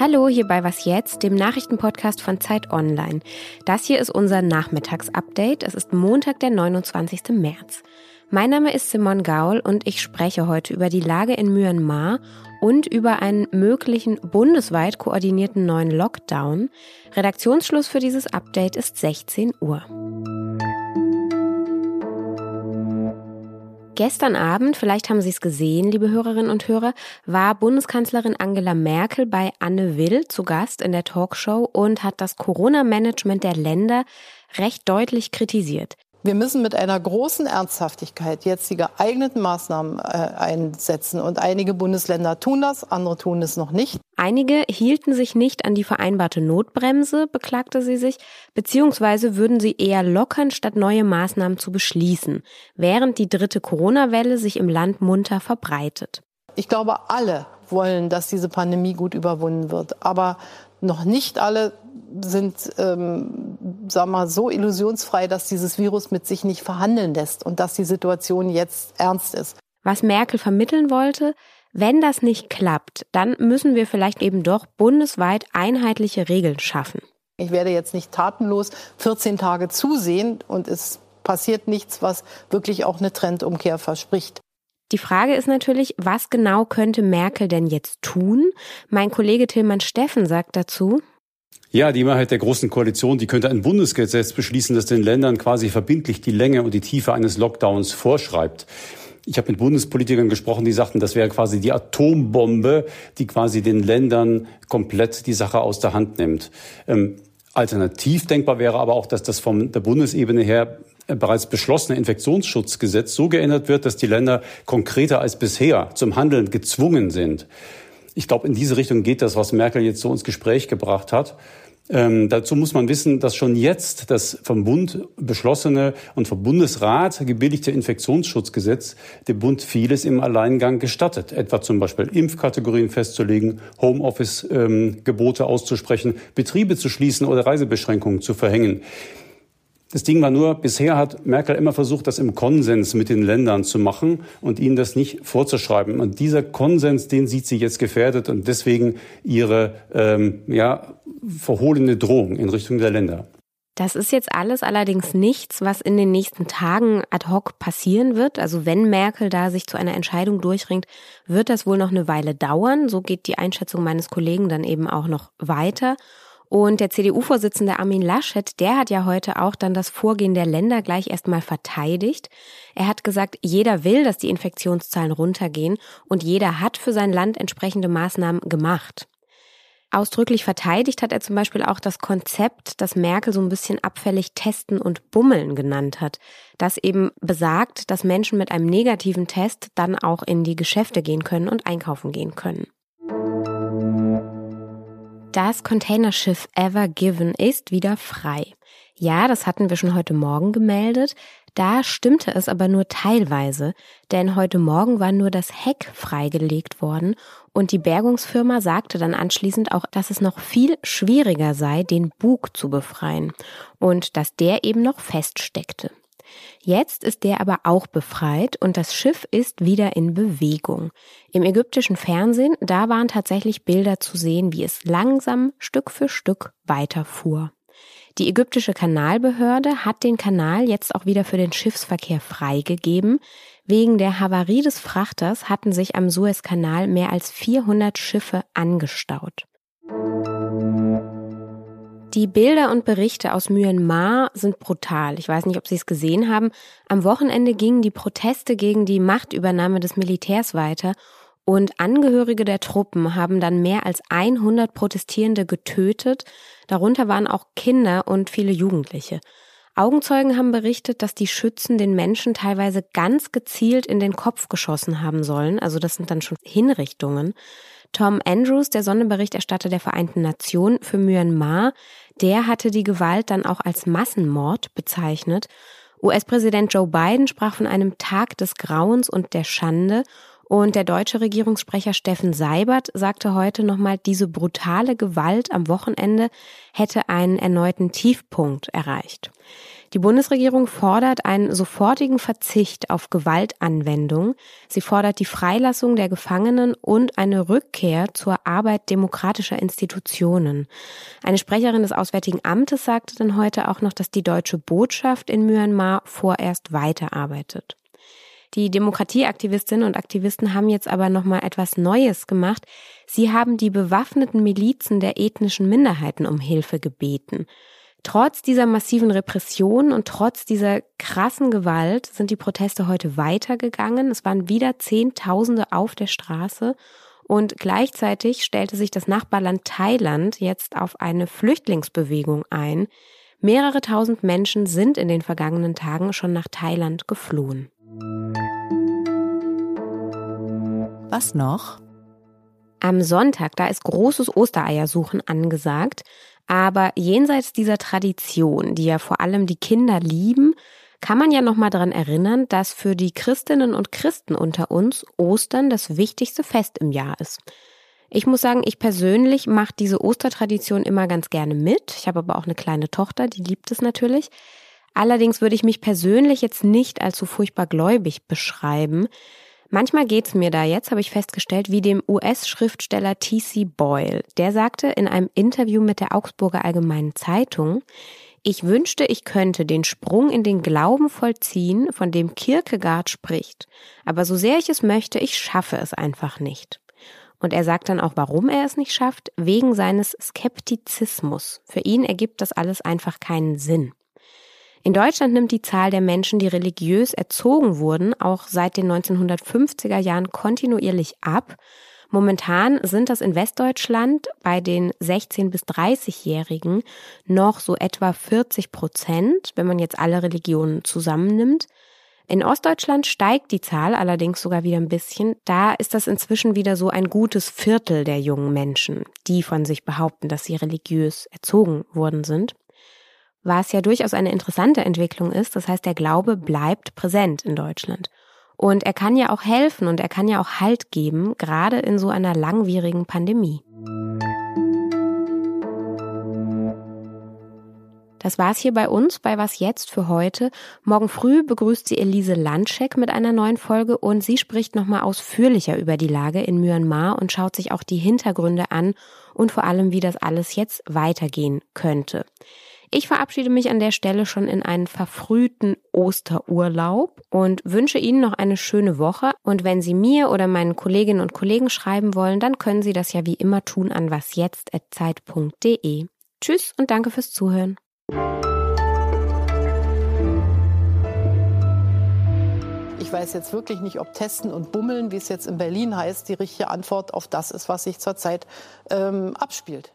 Hallo, hier bei Was Jetzt, dem Nachrichtenpodcast von Zeit Online. Das hier ist unser Nachmittagsupdate. Es ist Montag, der 29. März. Mein Name ist Simon Gaul und ich spreche heute über die Lage in Myanmar und über einen möglichen bundesweit koordinierten neuen Lockdown. Redaktionsschluss für dieses Update ist 16 Uhr. Gestern Abend, vielleicht haben Sie es gesehen, liebe Hörerinnen und Hörer, war Bundeskanzlerin Angela Merkel bei Anne Will zu Gast in der Talkshow und hat das Corona-Management der Länder recht deutlich kritisiert. Wir müssen mit einer großen Ernsthaftigkeit jetzt die geeigneten Maßnahmen äh, einsetzen. Und einige Bundesländer tun das, andere tun es noch nicht. Einige hielten sich nicht an die vereinbarte Notbremse, beklagte sie sich, beziehungsweise würden sie eher lockern, statt neue Maßnahmen zu beschließen, während die dritte Corona-Welle sich im Land munter verbreitet. Ich glaube, alle wollen, dass diese Pandemie gut überwunden wird. Aber noch nicht alle sind, ähm, sag mal, so illusionsfrei, dass dieses Virus mit sich nicht verhandeln lässt und dass die Situation jetzt ernst ist. Was Merkel vermitteln wollte, wenn das nicht klappt, dann müssen wir vielleicht eben doch bundesweit einheitliche Regeln schaffen. Ich werde jetzt nicht tatenlos 14 Tage zusehen und es passiert nichts, was wirklich auch eine Trendumkehr verspricht. Die Frage ist natürlich, was genau könnte Merkel denn jetzt tun? Mein Kollege Tillmann Steffen sagt dazu, ja, die Mehrheit der Großen Koalition, die könnte ein Bundesgesetz beschließen, das den Ländern quasi verbindlich die Länge und die Tiefe eines Lockdowns vorschreibt. Ich habe mit Bundespolitikern gesprochen, die sagten, das wäre quasi die Atombombe, die quasi den Ländern komplett die Sache aus der Hand nimmt. Ähm, alternativ denkbar wäre aber auch, dass das von der Bundesebene her bereits beschlossene Infektionsschutzgesetz so geändert wird, dass die Länder konkreter als bisher zum Handeln gezwungen sind. Ich glaube, in diese Richtung geht das, was Merkel jetzt so ins Gespräch gebracht hat. Ähm, dazu muss man wissen, dass schon jetzt das vom Bund beschlossene und vom Bundesrat gebilligte Infektionsschutzgesetz dem Bund vieles im Alleingang gestattet. Etwa zum Beispiel Impfkategorien festzulegen, Homeoffice-Gebote ähm, auszusprechen, Betriebe zu schließen oder Reisebeschränkungen zu verhängen. Das Ding war nur, bisher hat Merkel immer versucht, das im Konsens mit den Ländern zu machen und ihnen das nicht vorzuschreiben. Und dieser Konsens, den sieht sie jetzt gefährdet und deswegen ihre ähm, ja, verhohlene Drohung in Richtung der Länder. Das ist jetzt alles allerdings nichts, was in den nächsten Tagen ad hoc passieren wird. Also wenn Merkel da sich zu einer Entscheidung durchringt, wird das wohl noch eine Weile dauern. So geht die Einschätzung meines Kollegen dann eben auch noch weiter. Und der CDU-Vorsitzende Armin Laschet, der hat ja heute auch dann das Vorgehen der Länder gleich erstmal verteidigt. Er hat gesagt, jeder will, dass die Infektionszahlen runtergehen und jeder hat für sein Land entsprechende Maßnahmen gemacht. Ausdrücklich verteidigt hat er zum Beispiel auch das Konzept, das Merkel so ein bisschen abfällig testen und bummeln genannt hat, das eben besagt, dass Menschen mit einem negativen Test dann auch in die Geschäfte gehen können und einkaufen gehen können. Das Containerschiff Ever Given ist wieder frei. Ja, das hatten wir schon heute Morgen gemeldet. Da stimmte es aber nur teilweise, denn heute Morgen war nur das Heck freigelegt worden und die Bergungsfirma sagte dann anschließend auch, dass es noch viel schwieriger sei, den Bug zu befreien und dass der eben noch feststeckte. Jetzt ist der aber auch befreit und das Schiff ist wieder in Bewegung. Im ägyptischen Fernsehen, da waren tatsächlich Bilder zu sehen, wie es langsam Stück für Stück weiterfuhr. Die ägyptische Kanalbehörde hat den Kanal jetzt auch wieder für den Schiffsverkehr freigegeben. Wegen der Havarie des Frachters hatten sich am Suezkanal mehr als 400 Schiffe angestaut. Die Bilder und Berichte aus Myanmar sind brutal. Ich weiß nicht, ob Sie es gesehen haben. Am Wochenende gingen die Proteste gegen die Machtübernahme des Militärs weiter und Angehörige der Truppen haben dann mehr als 100 Protestierende getötet. Darunter waren auch Kinder und viele Jugendliche. Augenzeugen haben berichtet, dass die Schützen den Menschen teilweise ganz gezielt in den Kopf geschossen haben sollen. Also das sind dann schon Hinrichtungen. Tom Andrews, der Sonderberichterstatter der Vereinten Nationen für Myanmar, der hatte die Gewalt dann auch als Massenmord bezeichnet. US-Präsident Joe Biden sprach von einem Tag des Grauens und der Schande und der deutsche Regierungssprecher Steffen Seibert sagte heute nochmal, diese brutale Gewalt am Wochenende hätte einen erneuten Tiefpunkt erreicht. Die Bundesregierung fordert einen sofortigen Verzicht auf Gewaltanwendung. Sie fordert die Freilassung der Gefangenen und eine Rückkehr zur Arbeit demokratischer Institutionen. Eine Sprecherin des Auswärtigen Amtes sagte dann heute auch noch, dass die deutsche Botschaft in Myanmar vorerst weiterarbeitet. Die Demokratieaktivistinnen und Aktivisten haben jetzt aber noch mal etwas Neues gemacht. Sie haben die bewaffneten Milizen der ethnischen Minderheiten um Hilfe gebeten. Trotz dieser massiven Repression und trotz dieser krassen Gewalt sind die Proteste heute weitergegangen. Es waren wieder Zehntausende auf der Straße und gleichzeitig stellte sich das Nachbarland Thailand jetzt auf eine Flüchtlingsbewegung ein. Mehrere tausend Menschen sind in den vergangenen Tagen schon nach Thailand geflohen. Was noch? Am Sonntag, da ist großes Ostereiersuchen angesagt. Aber jenseits dieser Tradition, die ja vor allem die Kinder lieben, kann man ja noch mal daran erinnern, dass für die Christinnen und Christen unter uns Ostern das wichtigste Fest im Jahr ist. Ich muss sagen, ich persönlich mache diese Ostertradition immer ganz gerne mit. Ich habe aber auch eine kleine Tochter, die liebt es natürlich. Allerdings würde ich mich persönlich jetzt nicht als so furchtbar gläubig beschreiben. Manchmal geht's mir da jetzt, habe ich festgestellt, wie dem US-Schriftsteller T.C. Boyle. Der sagte in einem Interview mit der Augsburger Allgemeinen Zeitung, ich wünschte, ich könnte den Sprung in den Glauben vollziehen, von dem Kierkegaard spricht. Aber so sehr ich es möchte, ich schaffe es einfach nicht. Und er sagt dann auch, warum er es nicht schafft, wegen seines Skeptizismus. Für ihn ergibt das alles einfach keinen Sinn. In Deutschland nimmt die Zahl der Menschen, die religiös erzogen wurden, auch seit den 1950er Jahren kontinuierlich ab. Momentan sind das in Westdeutschland bei den 16- bis 30-Jährigen noch so etwa 40 Prozent, wenn man jetzt alle Religionen zusammennimmt. In Ostdeutschland steigt die Zahl allerdings sogar wieder ein bisschen. Da ist das inzwischen wieder so ein gutes Viertel der jungen Menschen, die von sich behaupten, dass sie religiös erzogen worden sind was ja durchaus eine interessante Entwicklung ist. Das heißt, der Glaube bleibt präsent in Deutschland. Und er kann ja auch helfen und er kann ja auch Halt geben, gerade in so einer langwierigen Pandemie. Das war's hier bei uns bei Was jetzt für heute. Morgen früh begrüßt sie Elise Landschek mit einer neuen Folge und sie spricht nochmal ausführlicher über die Lage in Myanmar und schaut sich auch die Hintergründe an und vor allem, wie das alles jetzt weitergehen könnte. Ich verabschiede mich an der Stelle schon in einen verfrühten Osterurlaub und wünsche Ihnen noch eine schöne Woche. Und wenn Sie mir oder meinen Kolleginnen und Kollegen schreiben wollen, dann können Sie das ja wie immer tun an wasjetzt.zeit.de. Tschüss und danke fürs Zuhören. Ich weiß jetzt wirklich nicht, ob Testen und Bummeln, wie es jetzt in Berlin heißt, die richtige Antwort auf das ist, was sich zurzeit ähm, abspielt.